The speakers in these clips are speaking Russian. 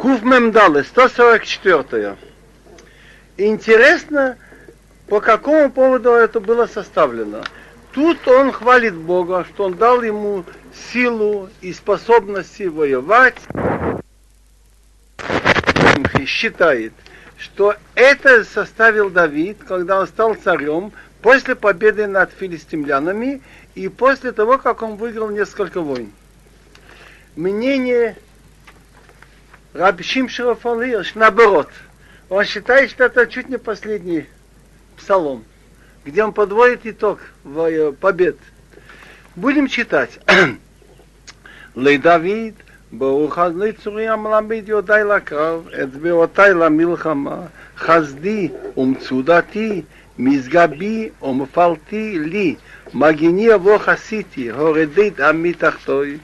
Кув Мемдалы, 144. Интересно, по какому поводу это было составлено. Тут он хвалит Бога, что он дал ему силу и способности воевать. Считает, что это составил Давид, когда он стал царем, после победы над филистимлянами и после того, как он выиграл несколько войн. Мнение Рабишим Шарафалыш, наоборот, он считает, что это чуть не последний псалом, где он подводит итог побед. Будем читать. Лей Давид, ברוך לי צורי המלמד יודעי לקרב, אצבעותיי למלחמה, חסדי ומצודתי, משגבי ומפלתי לי, מגיני אבוך עשיתי, הורדית עמי תחתוי.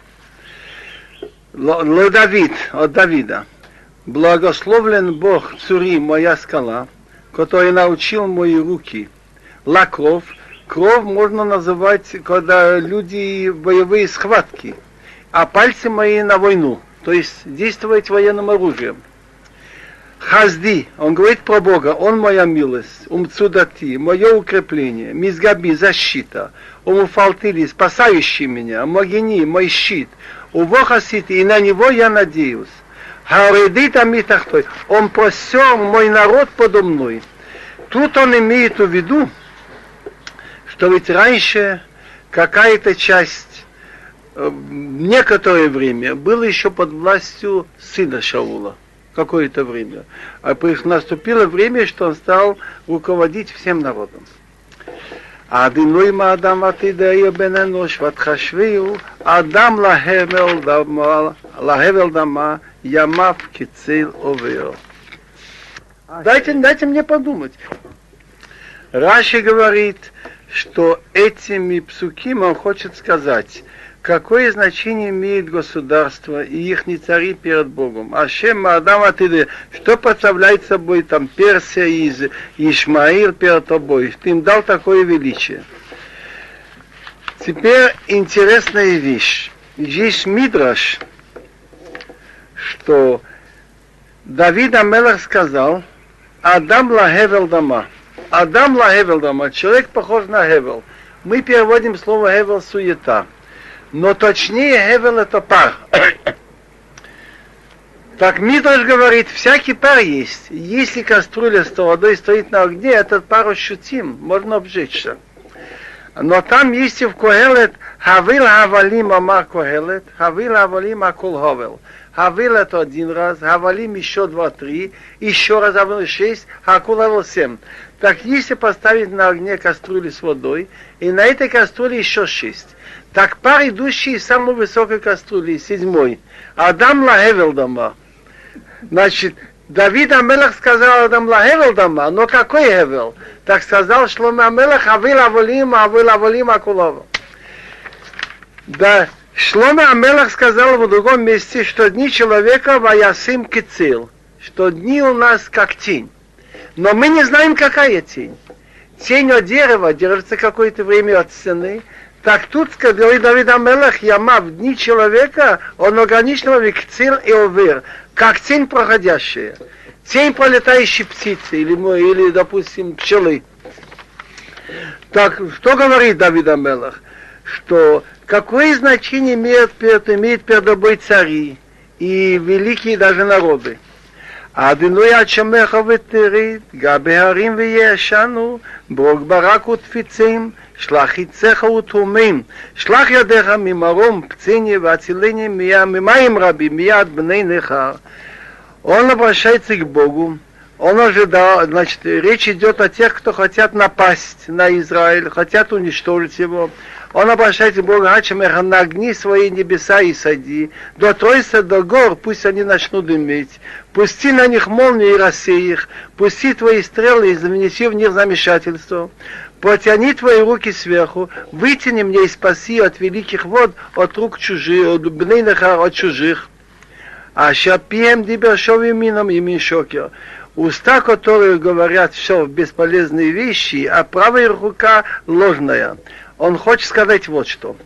Давид, от Давида. Благословлен Бог цури моя скала, который научил мои руки. Лакров. Кров можно называть, когда люди боевые схватки, а пальцы мои на войну, то есть действовать военным оружием. Хазди, он говорит про Бога, он моя милость, умцудати, мое укрепление, мизгаби, защита, умуфалтили, спасающий меня, могини, мой щит, увохасити, и на него я надеюсь. Харедит амитахтой, он просел мой народ подо мной. Тут он имеет в виду, что ведь раньше какая-то часть, э, некоторое время, было еще под властью сына Шаула какое-то время. А наступило время, что он стал руководить всем народом. אדינוי מאדם עתידי בן אנוש ותחשביהו אדם להבל דמה, להבל דמה ימיו כציל עובר. Дайте, дайте мне подумать. Раши говорит, что этими псуким он хочет сказать, какое значение имеет государство и их цари перед Богом. Ашем Адам Атиды, что представляет собой там Персия и Ишмаил перед тобой, ты им дал такое величие. Теперь интересная вещь. Есть Мидраш, что Давид המלך сказал, אדם להבל דמה. אדם להבל דמה. Человек похож на הבל. Мы переводим слово הבל суета но точнее הבל это пар. Так Мидраш говорит, всякий пар есть. Если кастрюля с водой стоит на огне, этот пар ощутим, можно обжечься. Но там есть в Когелет Хавил Хавалим Амар Когелет, Хавил Хавалим Акул Хавел. Хавил это один раз, Хавалим еще два-три, еще раз Хавил шесть, Акул Хавел семь. Так если поставить на огне кастрюлю с водой, и на этой кастрюле еще шесть. Так пар, идущий из самой высокой кастрюли, седьмой. אדם להבל דמה. Значит, Давид המלך сказал אדם להבל דמה, но какой הבל? Так сказал Шломо המלך, הבל הבלים, הבל הבלים הכל הבל. Да, Шломо המלך сказал в другом месте, что дни человека ויעשם כצל, что дни у нас как тень. Но мы не знаем, какая тень. Тень от дерева держится какое-то время от стены, так тут говорит Давид Амелах, яма в дни человека, он ограниченного викцил и овер, как тень проходящая. Тень пролетающей птицы или, или допустим, пчелы. Так, что говорит Давид Амелах? Что какое значение имеет, имеет перед тобой цари и великие даже народы? אדינוי עד שמך ותרד, גבי הרים וישנו, ברוג ברק ותפיצים, שלח חיציך ותומים, שלח ידיך ממרום פציני והצילני ממים רבים, מיד בני נכר. Он обращается к Богу, он ожидал, значит, речь идет о тех, кто хотят напасть на Израиль, хотят уничтожить его. Он обращается к Богу, Ачамеха, нагни свои небеса и сади, дотройся до гор, пусть они начнут иметь, пусти на них молнии и рассей их, пусти твои стрелы и занеси в них замешательство, протяни твои руки сверху, вытяни мне и спаси от великих вод, от рук чужих, от бнейнахар, от чужих. А шапием дибершови мином и миншокер. Уста, которые говорят все бесполезные вещи, а правая рука ложная. Он хочет сказать вот что.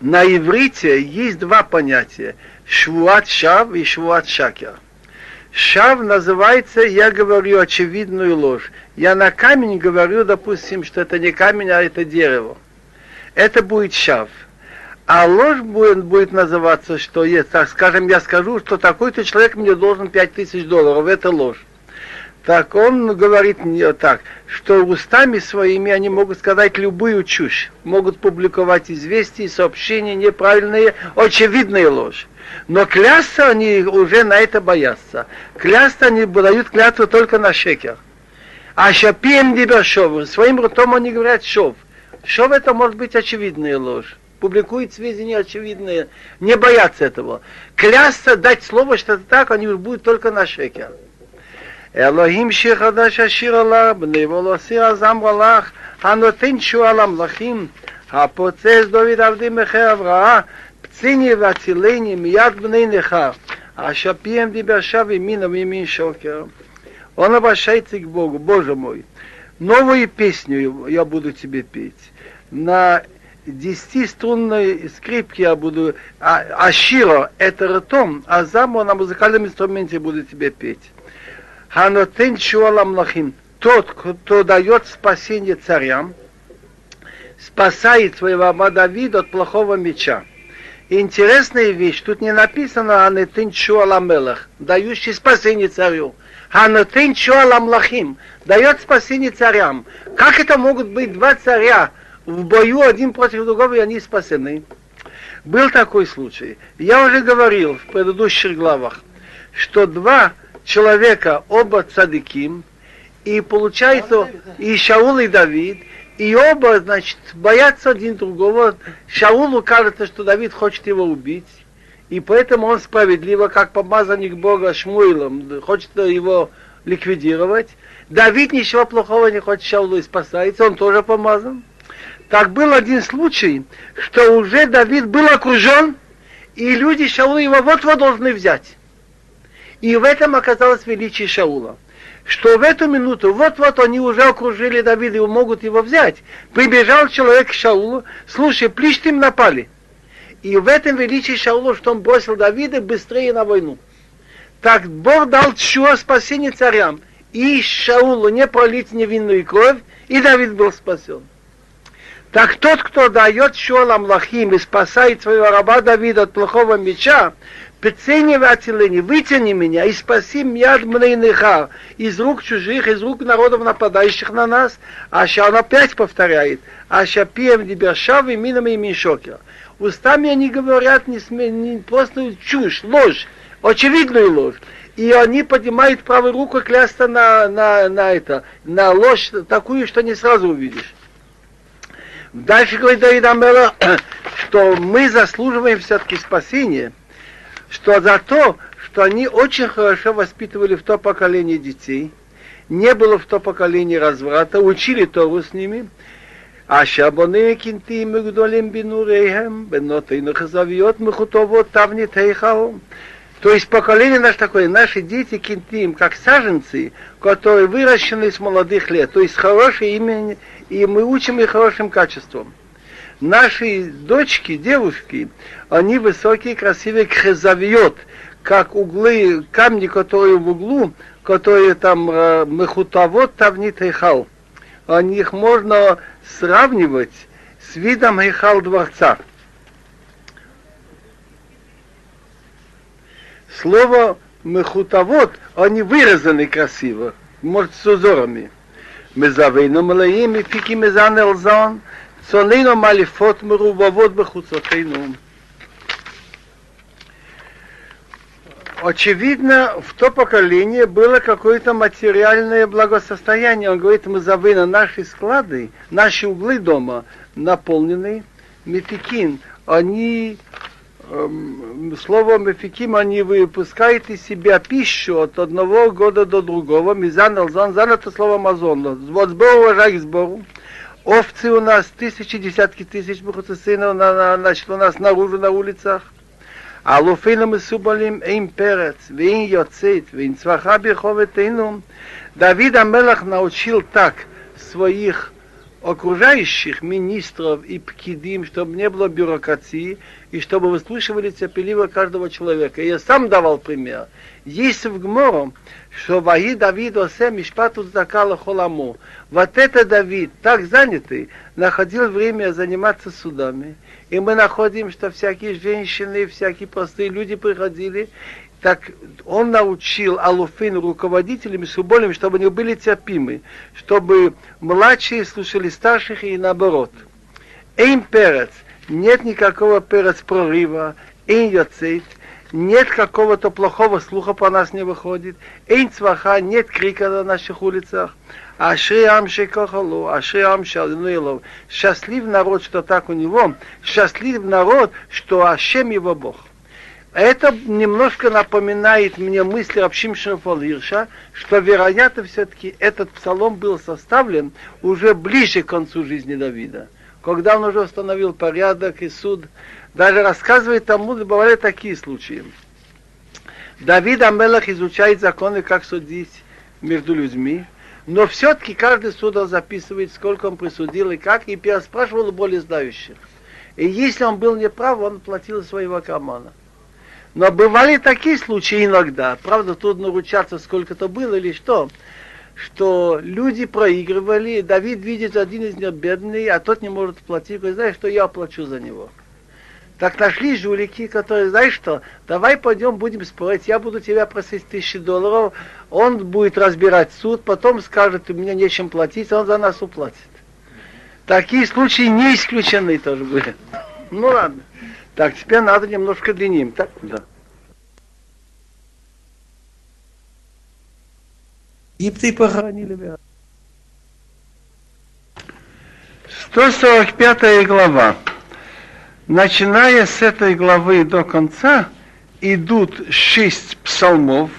На иврите есть два понятия. Швуат шав и швуат шакер. Шав называется, я говорю очевидную ложь. Я на камень говорю, допустим, что это не камень, а это дерево. Это будет шав. А ложь будет, будет называться, что есть, так скажем, я скажу, что такой-то человек мне должен 5000 долларов, это ложь. Так он говорит мне так, что устами своими они могут сказать любую чушь, могут публиковать известия, сообщения неправильные, очевидные ложь. Но клясться они уже на это боятся. Клясться они дают клятву только на шекер. А шапием дебершов, своим ртом они говорят шов. Шов это может быть очевидная ложь. Публикует сведения очевидные, не боятся этого. Клясться, дать слово, что это так, они будут только на шекер. אלוהים שיר חדש השיר עליו, בנבו לא סיר הזמר הלך, הנותן תשועה למלכים, הפוצץ דוד עבדי מחר אבראה, פציני והצילני מיד בני נכר, אשר פיהם דיבר שב ימינה וימין шокер. Он обращается к Богу, Боже мой, новую песню я буду тебе петь. На десятиструнной скрипке я буду, а, а широ это ртом, а заму на музыкальном инструменте буду тебе петь. Ханотен Шуаламлахим, тот, кто дает спасение царям, спасает своего раба Давида от плохого меча. Интересная вещь, тут не написано Анетин Шуаламелах, дающий спасение царю. Анетин Шуаламлахим, дает спасение царям. Как это могут быть два царя в бою один против другого, и они спасены? Был такой случай. Я уже говорил в предыдущих главах, что два человека, оба цадыким, и получается и Шаул, и Давид, и оба, значит, боятся один другого. Шаулу кажется, что Давид хочет его убить, и поэтому он справедливо, как помазанник Бога Шмуилом, хочет его ликвидировать. Давид ничего плохого не хочет Шаулу и спасается, он тоже помазан. Так был один случай, что уже Давид был окружен, и люди Шаула его вот-вот должны взять. И в этом оказалось величие Шаула. Что в эту минуту, вот-вот они уже окружили Давида и могут его взять. Прибежал человек к Шаулу, слушай, плештим напали. И в этом величие Шаула, что он бросил Давида быстрее на войну. Так Бог дал чудо спасение царям. И Шаулу не пролить невинную кровь, и Давид был спасен. Так тот, кто дает Шуалам Лахим и спасает своего раба Давида от плохого меча, Пецени ватилени, вытяни меня и спаси мяд мнейныха из рук чужих, из рук народов, нападающих на нас. А он опять повторяет, а пием дебершав и минам и мишокер. Устами они говорят не, сме, не просто чушь, ложь, очевидную ложь. И они поднимают правую руку клясться на, на, на это, на ложь такую, что не сразу увидишь. Дальше говорит Давид Амела, что мы заслуживаем все-таки спасения – что за то, что они очень хорошо воспитывали в то поколение детей, не было в то поколение разврата, учили Тору с ними, а шабоны кинтим гдолим бинурейхем, бенотейну хазавиот мехутовот тавни тейхау. То есть поколение наше такое, наши дети кинтим, как саженцы, которые выращены с молодых лет, то есть хорошее имя, и мы учим их хорошим качеством наши дочки, девушки, они высокие, красивые, хезавиот, как углы, камни, которые в углу, которые там э, мехутавод тавнит хал. О них можно сравнивать с видом хал дворца. Слово мехутавод, они вырезаны красиво, может, с узорами. Мезавейну малаим и фики мезан элзон – צוננו מאליפות מרובבות בחוצותינו. Очевидно, в то поколение было какое-то материальное благосостояние. Он говорит, мы завыны наши склады, наши углы дома наполнены. Мефикин, они, эм, слово мефиким, они выпускают из себя пищу от одного года до другого. Мизан, алзан, зан это слово мазон. Вот сбор урожай к сбору. Овцы у нас тысячи, десятки тысяч Бухуцесина на, на, значит, у нас наружу, на улицах. А луфейном и субалим им перец, вин йоцит, вин цваха биховетейну. Давид Амелах научил так своих окружающих министров и пкидим, чтобы не было бюрократии, и чтобы выслушивали терпеливо каждого человека. Я сам давал пример. Есть в Гмором, что Ваи Давид Осе Мишпату Закала Холаму. Вот это Давид, так занятый, находил время заниматься судами. И мы находим, что всякие женщины, всякие простые люди приходили, так он научил Алуфин руководителями суболем, чтобы они были терпимы, чтобы младшие слушали старших и наоборот. Эйм перец, нет никакого перец прорыва, эйм яцейт, нет какого-то плохого слуха по нас не выходит, эйм цваха, нет крика на наших улицах. Ашри ам шекохалу, ашри ам шалинуилов. Счастлив народ, что так у него, счастлив народ, что Ашем его Бог. Это немножко напоминает мне мысли Рабшимшина Фалирша, что, вероятно, все-таки этот псалом был составлен уже ближе к концу жизни Давида, когда он уже установил порядок и суд. Даже рассказывает тому, бывали такие случаи. Давид Амелах изучает законы, как судить между людьми, но все-таки каждый судор записывает, сколько он присудил и как, и переспрашивал у более знающих. И если он был неправ, он платил своего кармана. Но бывали такие случаи иногда, правда, трудно ручаться, сколько это было или что, что люди проигрывали, Давид видит один из них бедный, а тот не может платить, говорит, знаешь, что я оплачу за него. Так нашли жулики, которые, знаешь что, давай пойдем, будем спорить, я буду тебя просить тысячи долларов, он будет разбирать суд, потом скажет, у меня нечем платить, он за нас уплатит. Такие случаи не исключены тоже были. Ну ладно. Так, теперь надо немножко длиннее. Так? Да. Египте похоронили меня. 145 глава. Начиная с этой главы до конца идут шесть псалмов,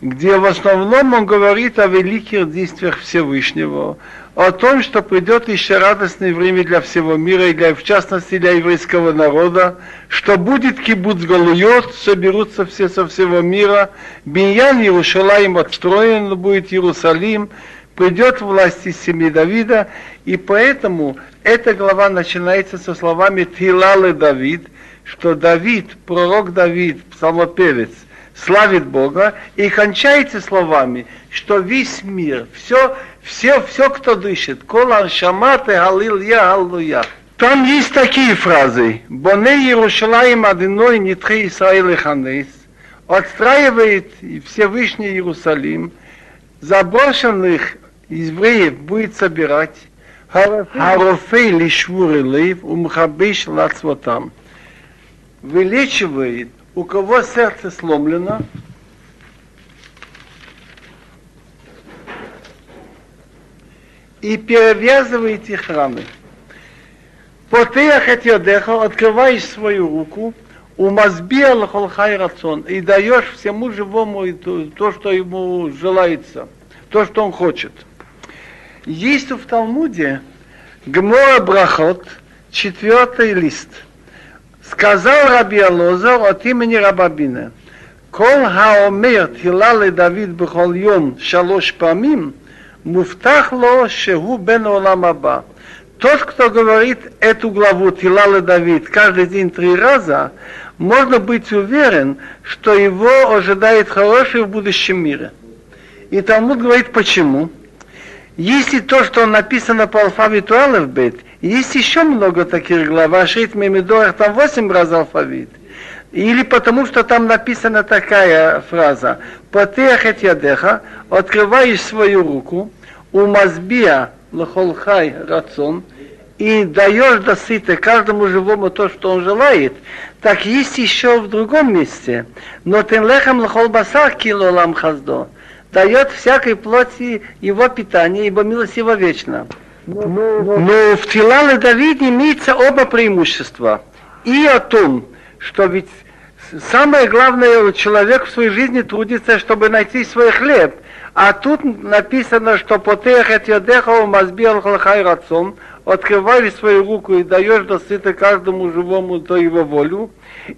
где в основном он говорит о великих действиях Всевышнего, о том, что придет еще радостное время для всего мира и для, в частности для еврейского народа, что будет кибуц Галуйот, соберутся все со всего мира, Биньян Иерушалаим отстроен будет Иерусалим, придет власть из семьи Давида, и поэтому эта глава начинается со словами Тилалы Давид, что Давид, пророк Давид, псалмопевец, славит Бога, и кончается словами, что весь мир, все, все, все, кто дышит, кола шаматы галил я аллуя. Там есть такие фразы. Боне Иерушалаим Адиной Нитхе Исраил Ханес отстраивает Всевышний Иерусалим, заброшенных евреев будет собирать, Харофей лишвуры лейв, умхабиш лацвотам. Вылечивает у кого сердце сломлено, и перевязывает их раны. Потеях отъедеха, открываешь свою руку, у мазбия лахолхай рацион, и даешь всему живому то, что ему желается, то, что он хочет. Есть в Талмуде Гмора Брахот, четвертый лист. Сказал Раби Алозер от имени Рабабина, Кол хаомер тилале Давид бхол йом шалош памим, муфтах ло шегу бен олам аба. Тот, кто говорит эту главу Тилала Давид каждый день три раза, можно быть уверен, что его ожидает хорошее в будущем мире. И Талмуд говорит, почему? Если то, что написано по алфавиту Алефбет, есть еще много таких глав, Ашрит Мемидорах, там восемь раз алфавит. Или потому, что там написана такая фраза. Потехет ядеха, открываешь свою руку, у мазбия лахолхай рацион, и даешь до сыта каждому живому то, что он желает, так есть еще в другом месте. Но тен лехам лахол басар килолам хаздо дает всякой плоти его питание, ибо милость его вечна. Но в Тилале Давид имеется оба преимущества. И о том, что ведь самое главное, человек в своей жизни трудится, чтобы найти свой хлеб. А тут написано, что потех от ядеха мазбил хлахай рацон, открываешь свою руку и даешь до сыта каждому живому до его волю.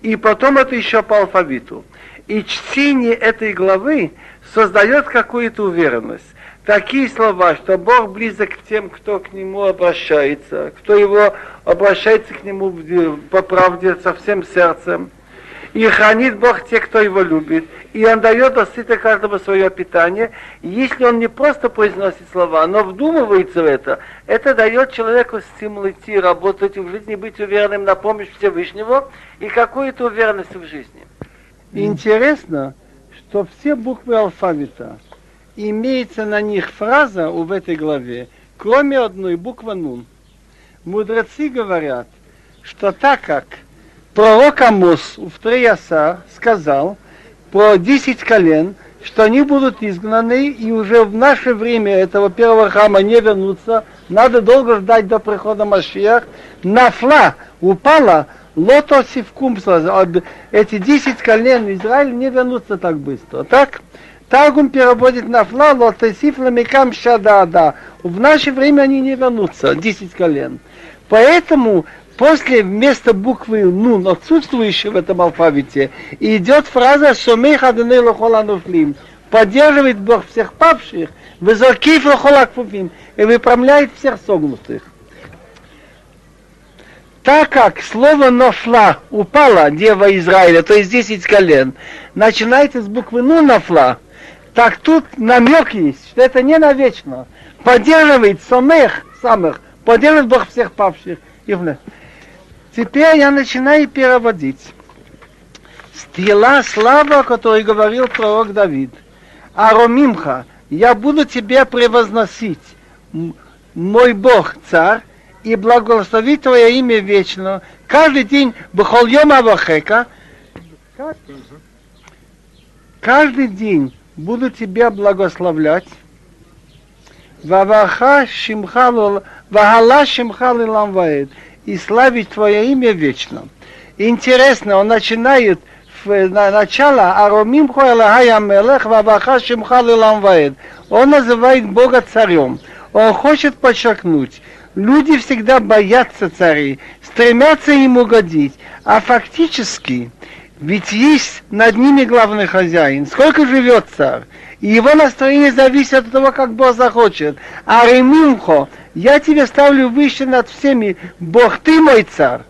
И потом это еще по алфавиту. И чтение этой главы создает какую-то уверенность. такие слова, что Бог близок к тем, кто к Нему обращается, кто его обращается к Нему по правде со всем сердцем. И хранит Бог тех, кто его любит. И он дает достойно каждому свое питание. И если он не просто произносит слова, но вдумывается в это, это дает человеку стимул идти, работать в жизни, быть уверенным на помощь Всевышнего и какую-то уверенность в жизни. Интересно, что все буквы алфавита, имеется на них фраза в этой главе, кроме одной буквы «нун». Мудрецы говорят, что так как пророк Амос в Треяса сказал про десять колен, что они будут изгнаны, и уже в наше время этого первого храма не вернутся, надо долго ждать до прихода Машиях, нафла упала, лото сивкумса, эти десять колен Израиля не вернутся так быстро. Так? Таргум переводит на фла, лотесиф ламикам шадада. В наше время они не вернутся, десять колен. Поэтому после вместо буквы нун, отсутствующей в этом алфавите, идет фраза «Шомех адоней лохолануфлим». Поддерживает Бог всех павших, вызоркив лохолакфуфим, и выпрямляет всех согнутых. Так как слово «нофла» упала дева Израиля, то есть 10 колен, начинается с буквы «ну» «нафла», так тут намек есть, что это не навечно. Поддерживает самых, самых, поддерживает Бог всех павших. Теперь я начинаю переводить. Стила слава, о которой говорил пророк Давид. Аромимха, я буду тебя превозносить, мой Бог, царь, и благословить твое имя вечно. Каждый день, Бхольем Авахека, каждый день буду тебя благословлять. Ваваха шимхалу, вахала шимхалу ламваед. И славить твое имя вечно. Интересно, он начинает на начало Аромим Мелех Ваваха Шимхалу Ламваед. Он называет Бога царем. Он хочет подчеркнуть, люди всегда боятся царей, стремятся им угодить, а фактически ведь есть над ними главный хозяин. Сколько живет царь? И его настроение зависит от того, как Бог захочет. А Ремимхо, я тебя ставлю выше над всеми. Бог, ты мой царь.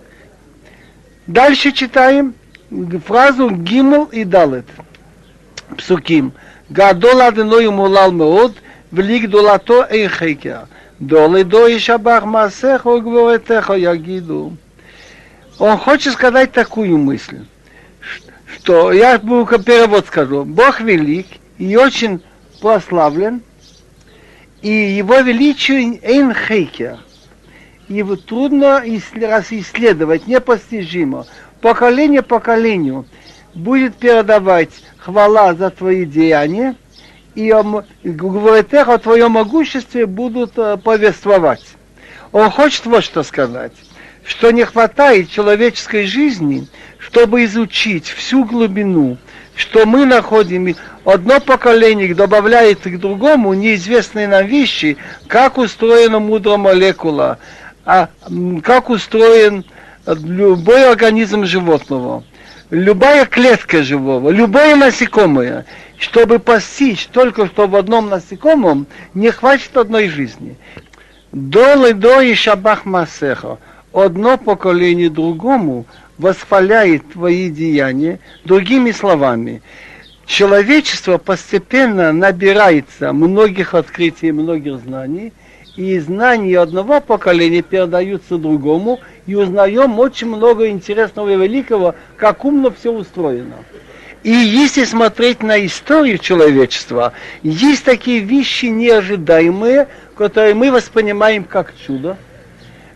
Дальше читаем фразу Гимл и Далет. Псуким. Гадол аденой мулал меод, велик долато эйхекер. Долы до и шабах масехо гворетехо ягиду. Он хочет сказать такую мысль что я перевод скажу. Бог велик и очень прославлен, и его величие эйн. Его трудно исследовать, непостижимо. Поколение поколению будет передавать хвала за твои деяния, и говорит о твоем могуществе будут э, повествовать. Он хочет вот что сказать, что не хватает человеческой жизни – чтобы изучить всю глубину, что мы находим, одно поколение добавляет к другому неизвестные нам вещи, как устроена мудрая молекула, а как устроен любой организм животного, любая клетка живого, любое насекомое, чтобы постичь только что в одном насекомом, не хватит одной жизни. До и шабах масеха. Одно поколение другому восхваляет твои деяния, другими словами, человечество постепенно набирается многих открытий, многих знаний, и знания одного поколения передаются другому, и узнаем очень много интересного и великого, как умно все устроено. И если смотреть на историю человечества, есть такие вещи неожидаемые, которые мы воспринимаем как чудо.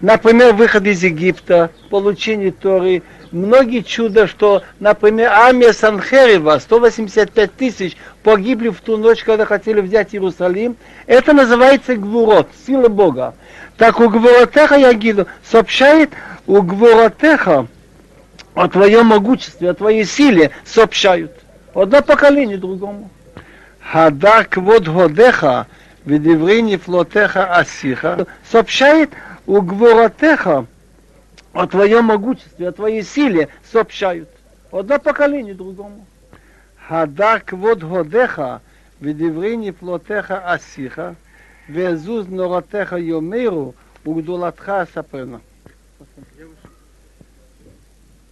Например, выход из Египта, получение Торы, многие чудо, что, например, армия Санхерева, 185 тысяч, погибли в ту ночь, когда хотели взять Иерусалим. Это называется гвурот, сила Бога. Так у Гвуротеха Ягиду сообщает, у Гвуротеха о твоем могуществе, о твоей силе сообщают. Одно поколение другому. Хадак вот годеха, ведеврини флотеха асиха, сообщает у Гворотеха о твоем могуществе, о твоей силе сообщают. Одно поколение другому. Хадар квод годеха, ודברי נפלותיך אסיך, ועזוז נורתך יאמרו, וגדולתך אספרנה.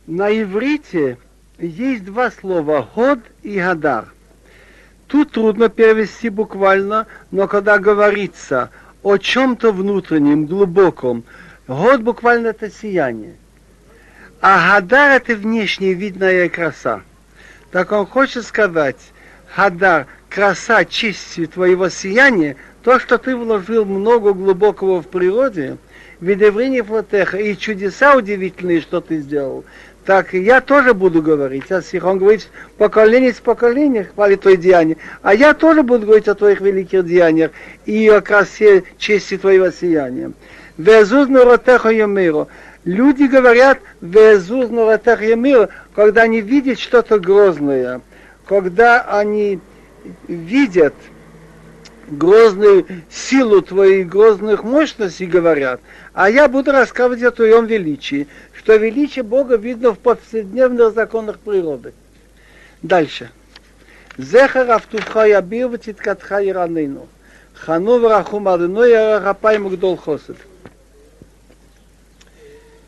На иврите есть два слова «год» и «гадар». Тут трудно перевести буквально, но когда говорится о чем-то внутреннем, глубоком, год буквально это сияние. А гадар это внешняя видная краса. Так он хочет сказать, гадар, краса чести твоего сияния, то, что ты вложил много глубокого в природе, видеврение флотеха и чудеса удивительные, что ты сделал, так я тоже буду говорить о сих. Он говорит, поколение с поколения хвалит твои деяния. А я тоже буду говорить о твоих великих деяниях и о красе чести твоего сияния. Везуз наротеха ямиру. Люди говорят, везуз наротеха ямиру, когда они видят что-то грозное, когда они видят грозную силу твоих грозных мощностей, говорят, а я буду рассказывать о твоем величии что величие Бога видно в повседневных законах природы. Дальше. Зехар автувха ябир ватиткатха иранину. Хану врахум адыну ярахапай мугдол хосед.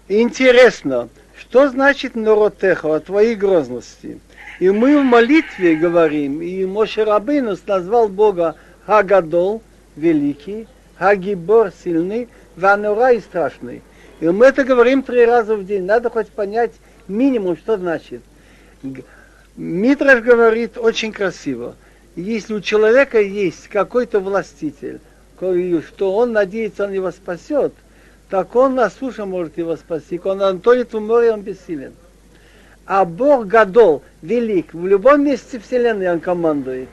Интересно, что значит норотеха, о твоей грозности? И мы в молитве говорим, и Моше Рабинус назвал Бога Хагадол, великий, Хагибор, сильный, Ванура и страшный. И мы это говорим три раза в день. Надо хоть понять минимум, что значит. Митраш говорит очень красиво. Если у человека есть какой-то властитель, что он надеется, он его спасет, так он на суше может его спасти. Он антонит в море, он бессилен. А Бог Гадол, велик, в любом месте Вселенной он командует.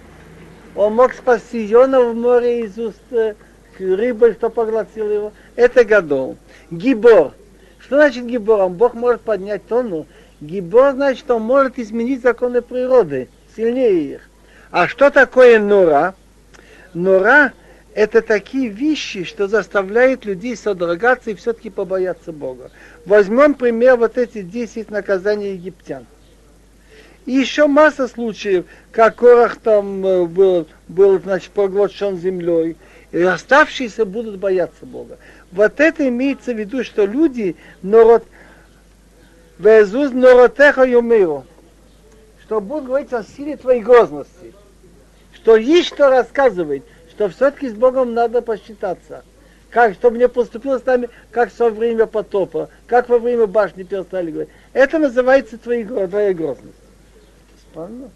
Он мог спасти Йона в море из уст э, рыбы, что поглотил его. Это Гадол. Гибор. Что значит гибором? Бог может поднять тонну. Гибор значит, он может изменить законы природы, сильнее их. А что такое нора? Нора – это такие вещи, что заставляют людей содрогаться и все-таки побояться Бога. Возьмем пример вот эти 10 наказаний египтян. И еще масса случаев, как Корах там э, был, был значит, поглощен землей, и оставшиеся будут бояться Бога. Вот это имеется в виду, что люди норот, везуз норотеха юмиру, что Бог говорит о силе твоей грозности, что есть что рассказывать, что все-таки с Богом надо посчитаться. Как, чтобы не поступило с нами, как во время потопа, как во время башни перестали говорить. Это называется твоя, твоя грозность. Понятно?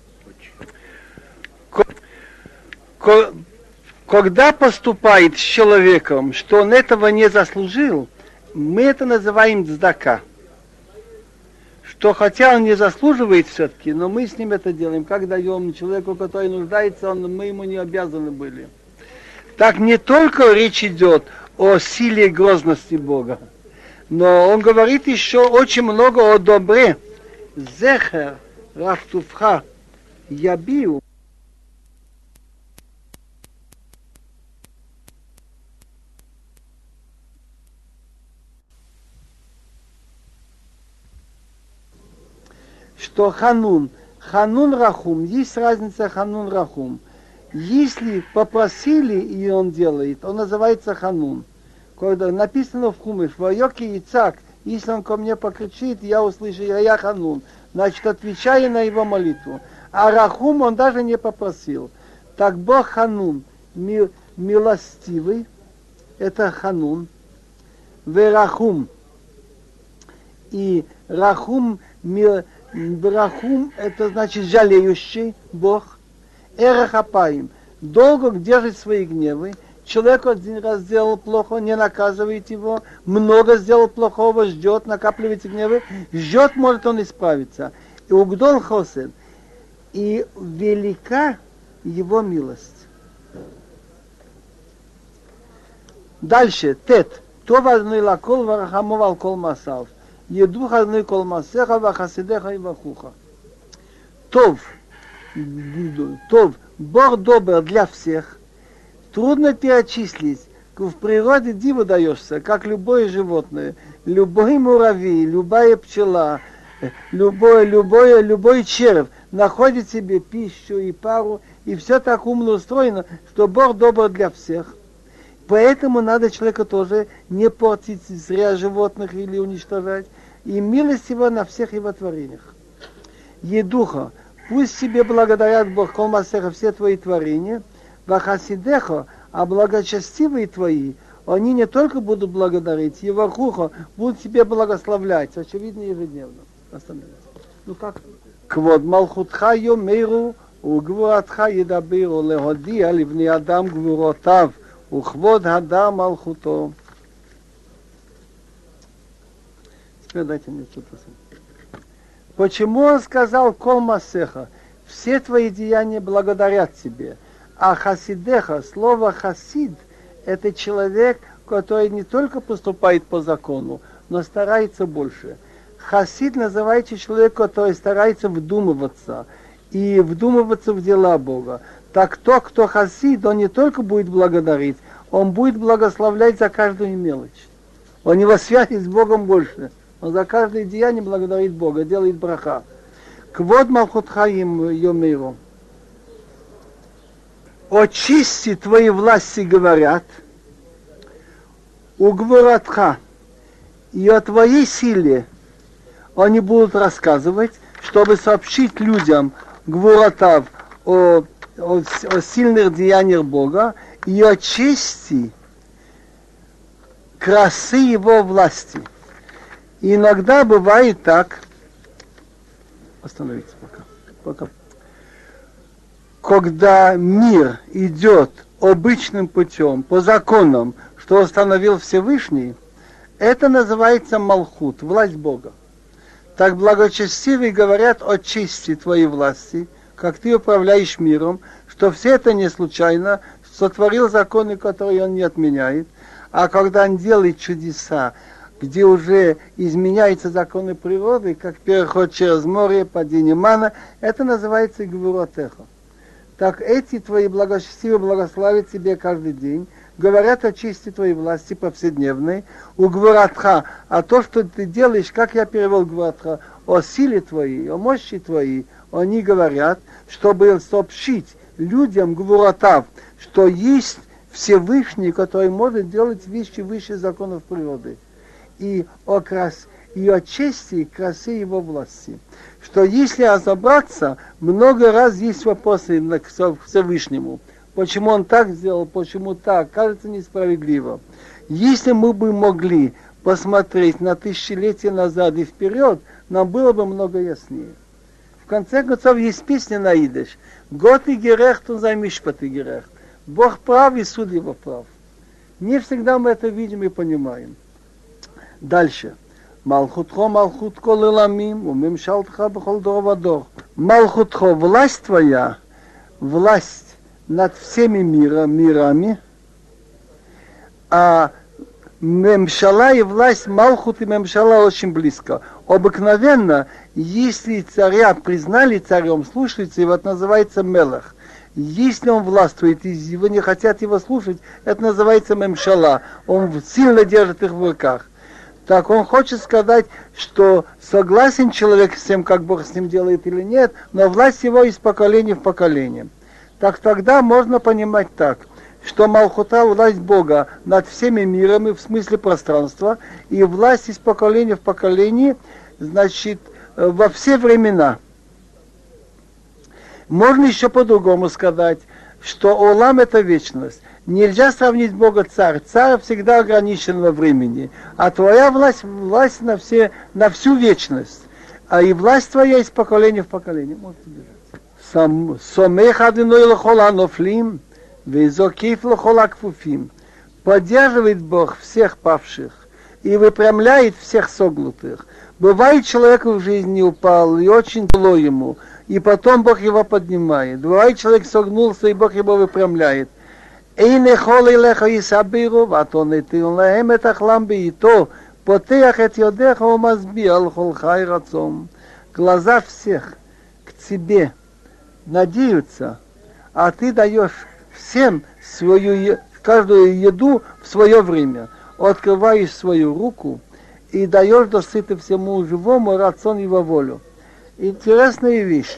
когда поступает с человеком, что он этого не заслужил, мы это называем дздака. Что хотя он не заслуживает все-таки, но мы с ним это делаем. Как даем человеку, который нуждается, он, мы ему не обязаны были. Так не только речь идет о силе и грозности Бога, но он говорит еще очень много о добре. Зехер, Рафтуфха, Ябиу. что ханун, ханун рахум, есть разница ханун рахум. Если попросили, и он делает, он называется ханун. Когда написано в Хумыш, Вайоки Ицак, если он ко мне покричит, я услышу, я, я ханун. Значит, отвечаю на его молитву. А рахум он даже не попросил. Так Бог ханун, мил, милостивый, это ханун, верахум. И рахум мил, Брахум – это значит жалеющий Бог. Эрахапаим долго держит свои гневы, человек один раз сделал плохо, не наказывает его, много сделал плохого, ждет, накапливает гневы, ждет, может он исправиться. И Угдон хосен, и велика его милость. Дальше, тет. То возной лакол варахамовал алкол масав. Еду хазной кол масеха вахасидеха и вахуха. Тов то Бог добр для всех. Трудно перечислить. В природе диву даешься, как любое животное. Любой муравей, любая пчела, любой, любой, любой червь находит себе пищу и пару, и все так умно устроено, что Бог добр для всех. Поэтому надо человека тоже не портить зря животных или уничтожать, и милость его на всех его творениях. Едуха, Пусть тебе благодарят Богом Асеха все твои творения, Вахасидехо, а благочестивые твои, они не только будут благодарить, и Вахухо будут тебе благословлять, очевидно, ежедневно. Остановись. Ну как? Квод Малхутха Йомиру, Угвуратха Едабиру, Легодия, Ливни Адам Гвуротав, Ухвод Адам Малхуто. Теперь дайте мне что-то. Почему он сказал Кол Масеха? Все твои деяния благодарят тебе. А хасидеха, слово хасид, это человек, который не только поступает по закону, но старается больше. Хасид называется человек, который старается вдумываться и вдумываться в дела Бога. Так тот, кто хасид, он не только будет благодарить, он будет благословлять за каждую мелочь. Он его связь с Богом больше. Он за каждое деяние благодарит Бога, делает браха. Квод Малхутхаим Йомиру. Очисти твои власти говорят, у Гворатха и о твоей силе они будут рассказывать, чтобы сообщить людям Гворатав о, о, о сильных деяниях Бога и о чести, красы его власти. И иногда бывает так, остановитесь пока, пока, когда мир идет обычным путем, по законам, что установил Всевышний, это называется Малхут, власть Бога. Так благочестивые говорят о чести твоей власти, как ты управляешь миром, что все это не случайно, сотворил законы, которые он не отменяет, а когда он делает чудеса, где уже изменяются законы природы, как переход через море, падение мана, это называется гвуротеха. Так эти твои благочестивые благословят тебе каждый день, говорят о чести твоей власти повседневной, у Гваратха, а то, что ты делаешь, как я перевел Гваратха, о силе твоей, о мощи твоей, они говорят, чтобы сообщить людям Гвуратав, что есть Всевышний, который может делать вещи выше законов природы. И о, крас, и о чести и красе его власти. Что если разобраться, много раз есть вопросы к Всевышнему почему он так сделал, почему так, кажется несправедливо. Если мы бы могли посмотреть на тысячелетия назад и вперед, нам было бы много яснее. В конце концов, есть песня на идыш. Год и герехт, он займишпат и герехт. Бог прав и суд его прав. Не всегда мы это видим и понимаем. Дальше. Малхутхо, малхут кол иламим, умемшалтха бхол дор. Малхутхо, власть твоя, власть над всеми мира, мирами, а мемшала и власть Малхут и мемшала очень близко. Обыкновенно, если царя признали царем, слушается его, это называется мелах. Если он властвует, и его не хотят его слушать, это называется мемшала. Он сильно держит их в руках. Так он хочет сказать, что согласен человек с тем, как Бог с ним делает или нет, но власть его из поколения в поколение так тогда можно понимать так, что Малхута власть Бога над всеми мирами в смысле пространства и власть из поколения в поколение, значит, э, во все времена. Можно еще по-другому сказать, что Олам это вечность. Нельзя сравнить Бога царь. Царь всегда ограничен во времени, а твоя власть власть на все на всю вечность. А и власть твоя из поколения в поколение. Может убежать. Сам сомех адиной лохола нофлим, везокиф лохола кфуфим. Поддерживает Бог всех павших и выпрямляет всех согнутых. Бывает, человек в жизни упал, и очень зло ему, и потом Бог его поднимает. Бывает, человек согнулся, и Бог его выпрямляет. Эйне холи леха и сабиру, а то не ты лаем это хламби, и то, потеях эт йодеха умазби, алхолхай рацом. Глаза всех к тебе надеются, а ты даешь всем свою, каждую еду в свое время. Открываешь свою руку и даешь досыты всему живому рацион его волю. Интересная вещь.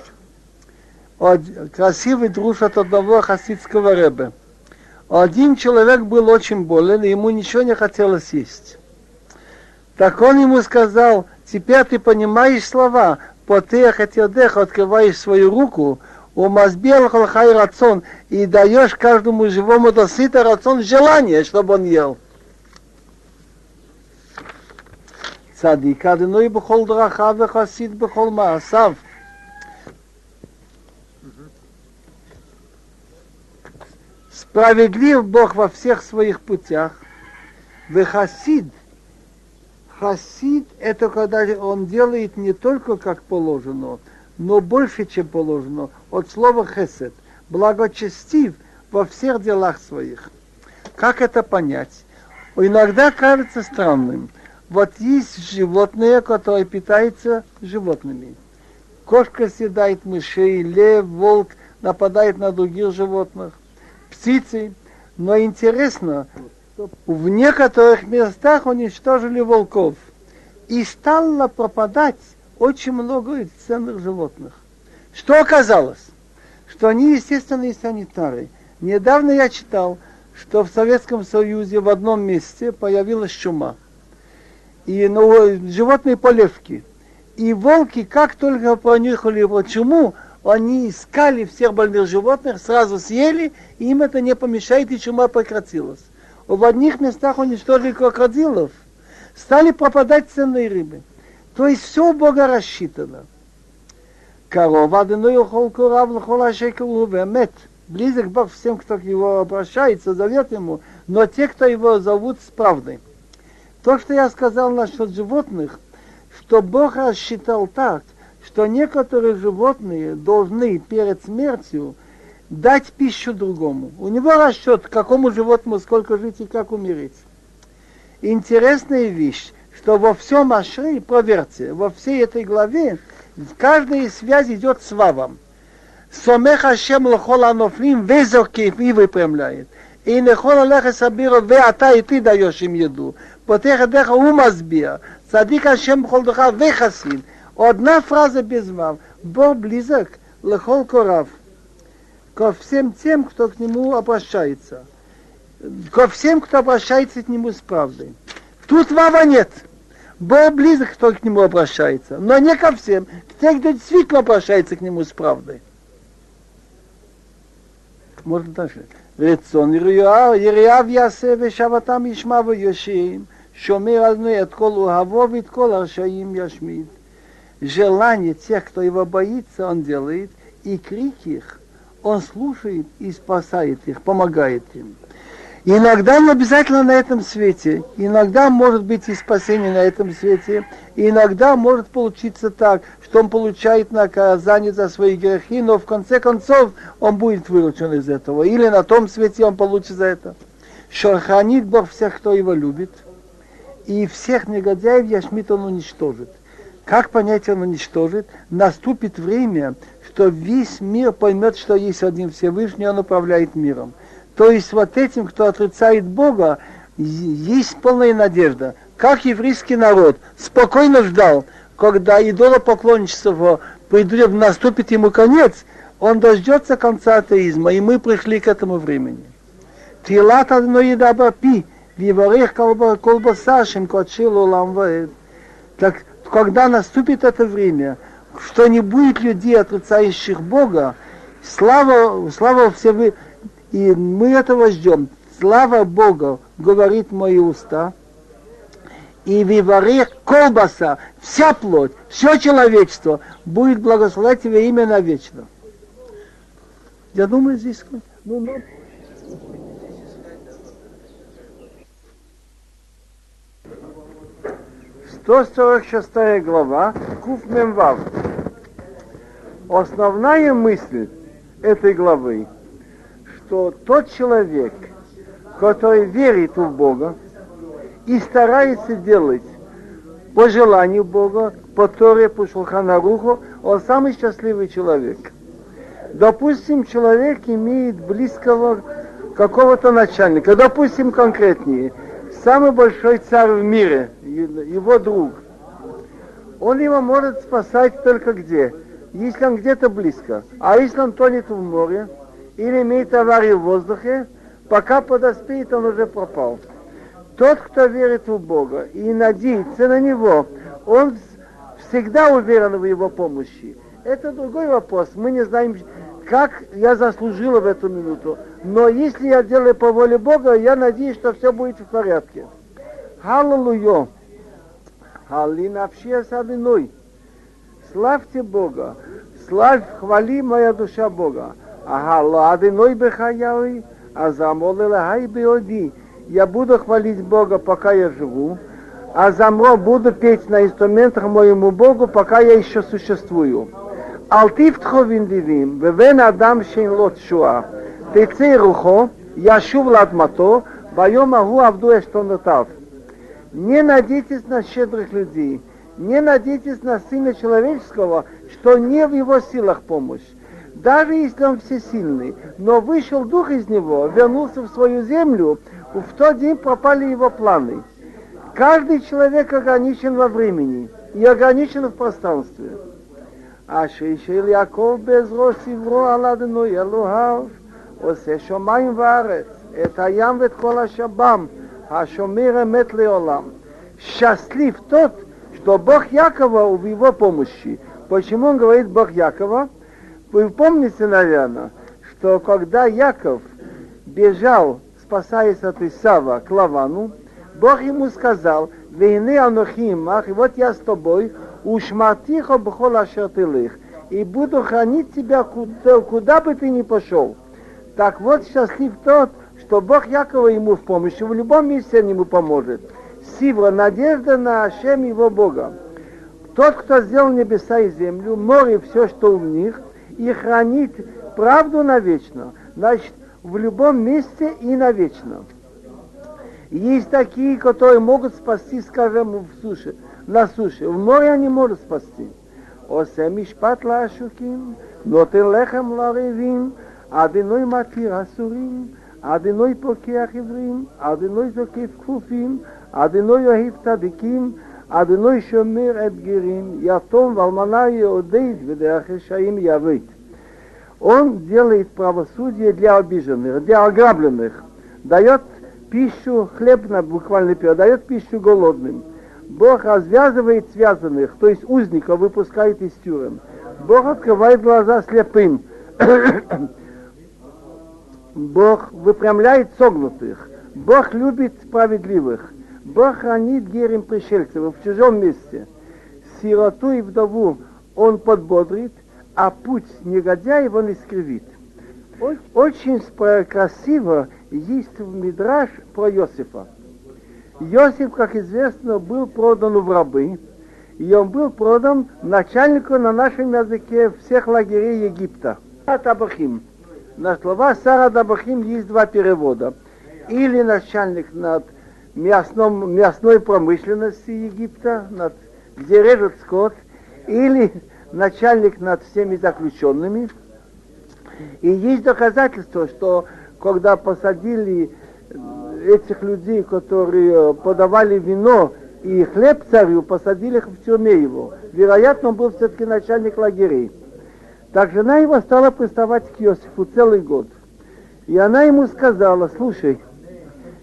красивый друж от одного хасидского рэба. Один человек был очень болен, и ему ничего не хотелось есть. Так он ему сказал, теперь ты понимаешь слова, потех от ядеха, открываешь свою руку, у мазбел хай рацион, и даешь каждому живому досыта рацион желание, чтобы он ел. צדיק אדינוי בכל דרכיו וחסיד בכל מעשיו. Справедлив Бог во всех своих путях. Вехасид. Хасид это когда он делает не только как положено, но больше, чем положено. От слова хесед. Благочестив во всех делах своих. Как это понять? Иногда кажется странным. вот есть животные, которые питаются животными. Кошка съедает мышей, лев, волк нападает на других животных, птицы. Но интересно, в некоторых местах уничтожили волков. И стало пропадать очень много ценных животных. Что оказалось? Что они естественные санитары. Недавно я читал, что в Советском Союзе в одном месте появилась чума и ну, животные полевки. И волки, как только понюхали его чуму, они искали всех больных животных, сразу съели, и им это не помешает, и чума прекратилась. В одних местах уничтожили крокодилов, стали пропадать ценные рыбы. То есть все у Бога рассчитано. Корова, адыной ухол курав, лхола шекелу, вемет. Близок Бог всем, кто к него обращается, зовет ему, но те, кто его зовут, с правдой. То, что я сказал насчет животных, что Бог рассчитал так, что некоторые животные должны перед смертью дать пищу другому. У него расчет, какому животному сколько жить и как умереть. Интересная вещь, что во всем Ашри, проверьте, во всей этой главе, каждая связь идет с Вавом. Сомех Ашем лохол анофлим везокив и выпрямляет. И нехол алеха сабиро, ве ата и ты даешь им еду. פותח את דרך הוא מסביר, צדיק השם בכל דרכיו וחסין. Одна фраза без вав. Бог близок лехол корав. Ко всем тем, кто к нему обращается. Ко всем, кто обращается к нему с правдой. Тут вава нет. Бог близок, кто к нему обращается. Но не ко всем. К тем, кто действительно обращается к нему с правдой. Можно дальше. רצון יריעיו יעשה ושבתם ישמע ויושים Шомер одной от кол угавов и кол аршаим яшмид. Желание тех, кто его боится, он делает, и крик их он слушает и спасает их, помогает им. Иногда не обязательно на этом свете, иногда может быть и спасение на этом свете, иногда может получиться так, что он получает наказание за свои грехи, но в конце концов он будет выручен из этого, или на том свете он получит за это. Шарханит Бог всех, кто его любит – и всех негодяев Яшмит он уничтожит. Как понять он уничтожит? Наступит время, что весь мир поймет, что есть один Всевышний, он управляет миром. То есть вот этим, кто отрицает Бога, есть полная надежда. Как еврейский народ спокойно ждал, когда идолопоклонничество придет, наступит ему конец, он дождется конца атеизма, и мы пришли к этому времени. Тилат одной еда пи, Виборих колбаса шим кочилу уламвоид. Так когда наступит это время, что не будет людей, отрицающих Бога, слава, слава все вы, и мы этого ждем. Слава Богу, говорит мои уста, и виварих колбаса, вся плоть, все человечество будет благословлять тебе имя навечно. Я думаю, здесь... Ну, ну. 146 глава, Куф Мемвав. Основная мысль этой главы, что тот человек, который верит в Бога и старается делать по желанию Бога, по Торе, по Шулханаруху, он самый счастливый человек. Допустим, человек имеет близкого какого-то начальника, допустим, конкретнее – самый большой царь в мире, его друг, он его может спасать только где? если он где-то близко. А если он тонет в море или имеет аварию в воздухе, пока подоспеет, он уже пропал. Тот, кто верит в Бога и надеется на Него, он всегда уверен в Его помощи. Это другой вопрос. Мы не знаем, как я заслужила в эту минуту. Но если я делаю по воле Бога, я надеюсь, что все будет в порядке. Аллилуйя. Алина садиной. Славьте Бога. Славь, хвали моя душа Бога. Ага, адиной бехаяви, а замолила хай биоди. Я буду хвалить Бога, пока я живу, а замро буду петь на инструментах моему Богу, пока я еще существую. אל תפתחו בנדיבים, ובין אדם שאין לו תשועה, תצא רוחו, ישוב לאדמתו, ביום ההוא עבדו עשתונותיו. Не надейтесь на щедрых людей, не надейтесь на Сына Человеческого, что не в его силах помощь. Даже если он всесильный, но вышел дух из него, вернулся в свою землю, в тот день пропали его планы. Каждый человек ограничен во времени и ограничен в пространстве. אשר יעקב בעזרו סברו על אדוני אלוהיו, עושה שמיים וארץ, את הים ואת כל השבם, Ашомир Эмет Леолам. Счастлив тот, что Бог Якова в его помощи. Почему он говорит Бог Якова? Вы помните, наверное, что когда Яков бежал, спасаясь от Исава к Лавану, Бог ему сказал, «Вейны анухимах, и вот я с тобой, ушматихо бхола шатылых, и буду хранить тебя, куда, куда бы ты ни пошел». Так вот, счастлив тот, что Бог Якова ему в помощи, в любом месте он ему поможет. Сивра, надежда на Ашем его Бога. Тот, кто сделал небеса и землю, море, все, что в них, и хранит правду навечно, значит, в любом месте и навечно. Есть такие, которые могут спасти, скажем, в суше, на суше. В море они могут спасти. עושה משפט לעשוקים, נותן לחם לרעבים, אדינוי מתיר אסורים, אדינוי פוקח עברים, אדינוי זוקף כפופים, אדינוי אוהב צדיקים, אדינוי שומר את גרים, יתום ואלמנה יעודד ודרך רשעים יבית. Он делает правосудие для обиженных, для ограбленных, дает пищу, хлеб на буквально дает пищу голодным. Бог развязывает связанных, то есть узников выпускает из тюрем. Бог открывает глаза слепым. Бог выпрямляет согнутых. Бог любит справедливых. Бог хранит герем пришельцев в чужом месте. Сироту и вдову он подбодрит, а путь негодяев он искривит. Очень красиво есть в Мидраш про Иосифа. Иосиф, как известно, был продан в рабы, и он был продан начальнику на нашем языке всех лагерей Египта. Табахим. На слова Сара Дабахим есть два перевода. Или начальник над мясном, мясной промышленности Египта, над, где режут скот, или начальник над всеми заключенными. И есть доказательство, что когда посадили этих людей, которые подавали вино и хлеб царю, посадили их в тюрьме его. Вероятно, он был все-таки начальник лагерей. Так жена его стала приставать к Иосифу целый год. И она ему сказала, слушай,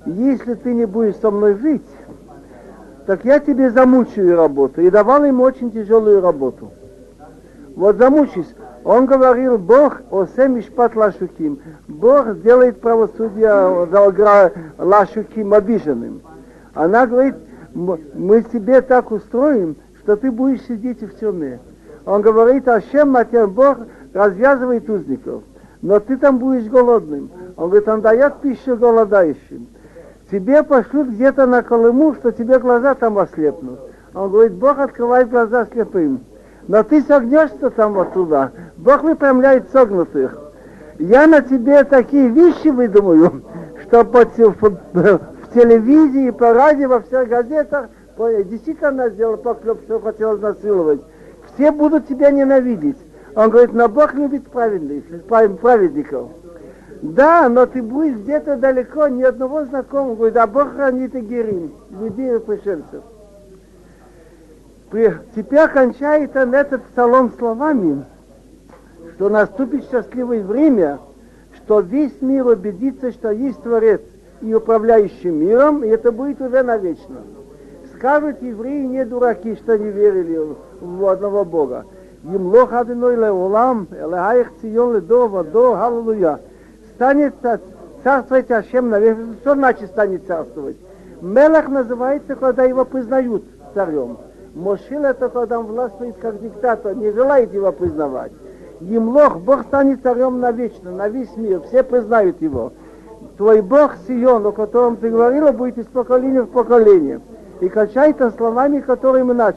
если ты не будешь со мной жить, так я тебе замучаю работу. И давала ему очень тяжелую работу. Вот замучись. Он говорил, Бог осе мишпат лашуким. Бог сделает правосудие за лашуким обиженным. Она говорит, мы тебе так устроим, что ты будешь сидеть в тюрьме. Он говорит, а чем матерь Бог развязывает узников. Но ты там будешь голодным. Он говорит, он дает пищу голодающим. Тебе пошлют где-то на Колыму, что тебе глаза там ослепнут. Он говорит, Бог открывает глаза слепым. Но ты согнешься там вот туда. Бог выпрямляет согнутых. Я на тебе такие вещи выдумаю, что по, в, в телевизии, по радио, во всех газетах, по, действительно сделал поклеп, что хотел насиловать все будут тебя ненавидеть. Он говорит, но Бог любит праведных, праведников. Да, но ты будешь где-то далеко, ни одного знакомого. Говорит, а Бог хранит и герим, людей и пришельцев. Теперь кончает он этот псалом словами, что наступит счастливое время, что весь мир убедится, что есть Творец и управляющий миром, и это будет уже навечно. Скажут евреи не дураки, что не верили в одного Бога. Им лох адиной леулам, элегаих цион ледо вадо, аллилуйя. Станет царствовать Ашем навек. Что значит станет царствовать? Мелах называется, когда его признают царем. Мошил это, когда он властвует как диктатор, не желает его признавать. Емлох, Бог станет царем навечно, на весь мир, все признают его. Твой Бог Сион, о котором ты говорила, будет из поколения в поколение. И качает словами, которые мы начали.